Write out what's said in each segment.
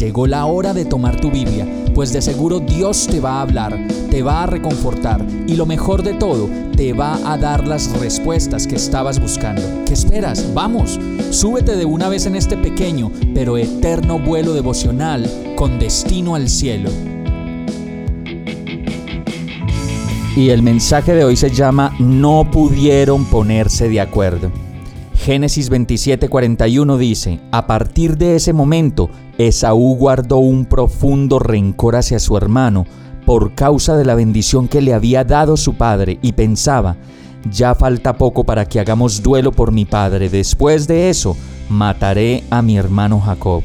Llegó la hora de tomar tu Biblia, pues de seguro Dios te va a hablar, te va a reconfortar y lo mejor de todo, te va a dar las respuestas que estabas buscando. ¿Qué esperas? Vamos, súbete de una vez en este pequeño pero eterno vuelo devocional con destino al cielo. Y el mensaje de hoy se llama No pudieron ponerse de acuerdo. Génesis 27:41 dice, a partir de ese momento, Esaú guardó un profundo rencor hacia su hermano por causa de la bendición que le había dado su padre y pensaba, ya falta poco para que hagamos duelo por mi padre, después de eso mataré a mi hermano Jacob.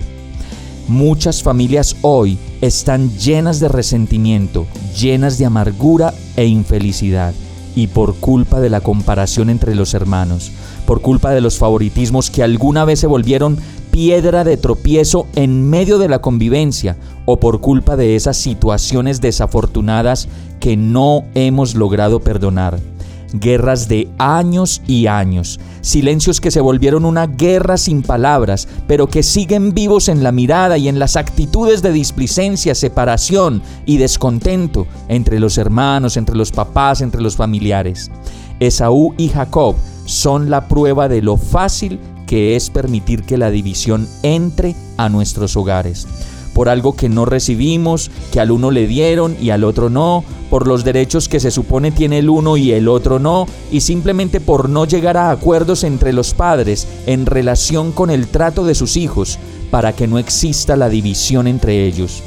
Muchas familias hoy están llenas de resentimiento, llenas de amargura e infelicidad, y por culpa de la comparación entre los hermanos por culpa de los favoritismos que alguna vez se volvieron piedra de tropiezo en medio de la convivencia o por culpa de esas situaciones desafortunadas que no hemos logrado perdonar. Guerras de años y años, silencios que se volvieron una guerra sin palabras, pero que siguen vivos en la mirada y en las actitudes de displicencia, separación y descontento entre los hermanos, entre los papás, entre los familiares. Esaú y Jacob son la prueba de lo fácil que es permitir que la división entre a nuestros hogares. Por algo que no recibimos, que al uno le dieron y al otro no, por los derechos que se supone tiene el uno y el otro no, y simplemente por no llegar a acuerdos entre los padres en relación con el trato de sus hijos, para que no exista la división entre ellos.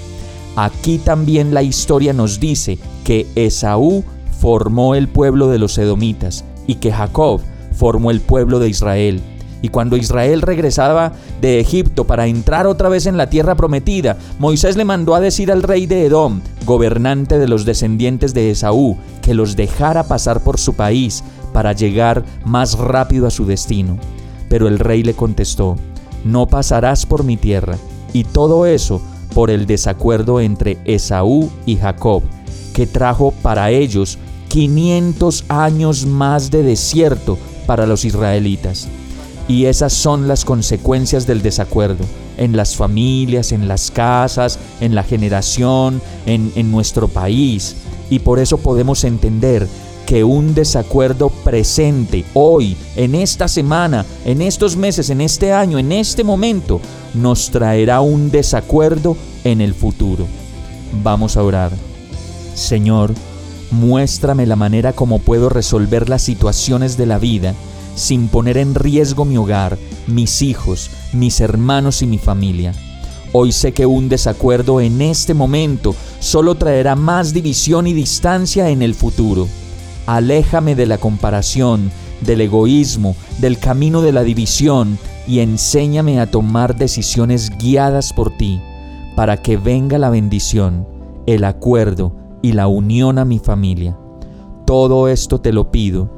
Aquí también la historia nos dice que Esaú formó el pueblo de los edomitas y que Jacob formó el pueblo de Israel. Y cuando Israel regresaba de Egipto para entrar otra vez en la tierra prometida, Moisés le mandó a decir al rey de Edom, gobernante de los descendientes de Esaú, que los dejara pasar por su país para llegar más rápido a su destino. Pero el rey le contestó, no pasarás por mi tierra. Y todo eso por el desacuerdo entre Esaú y Jacob, que trajo para ellos 500 años más de desierto para los israelitas. Y esas son las consecuencias del desacuerdo en las familias, en las casas, en la generación, en, en nuestro país. Y por eso podemos entender que un desacuerdo presente, hoy, en esta semana, en estos meses, en este año, en este momento, nos traerá un desacuerdo en el futuro. Vamos a orar. Señor, Muéstrame la manera como puedo resolver las situaciones de la vida sin poner en riesgo mi hogar, mis hijos, mis hermanos y mi familia. Hoy sé que un desacuerdo en este momento solo traerá más división y distancia en el futuro. Aléjame de la comparación, del egoísmo, del camino de la división y enséñame a tomar decisiones guiadas por ti, para que venga la bendición, el acuerdo y la unión a mi familia. Todo esto te lo pido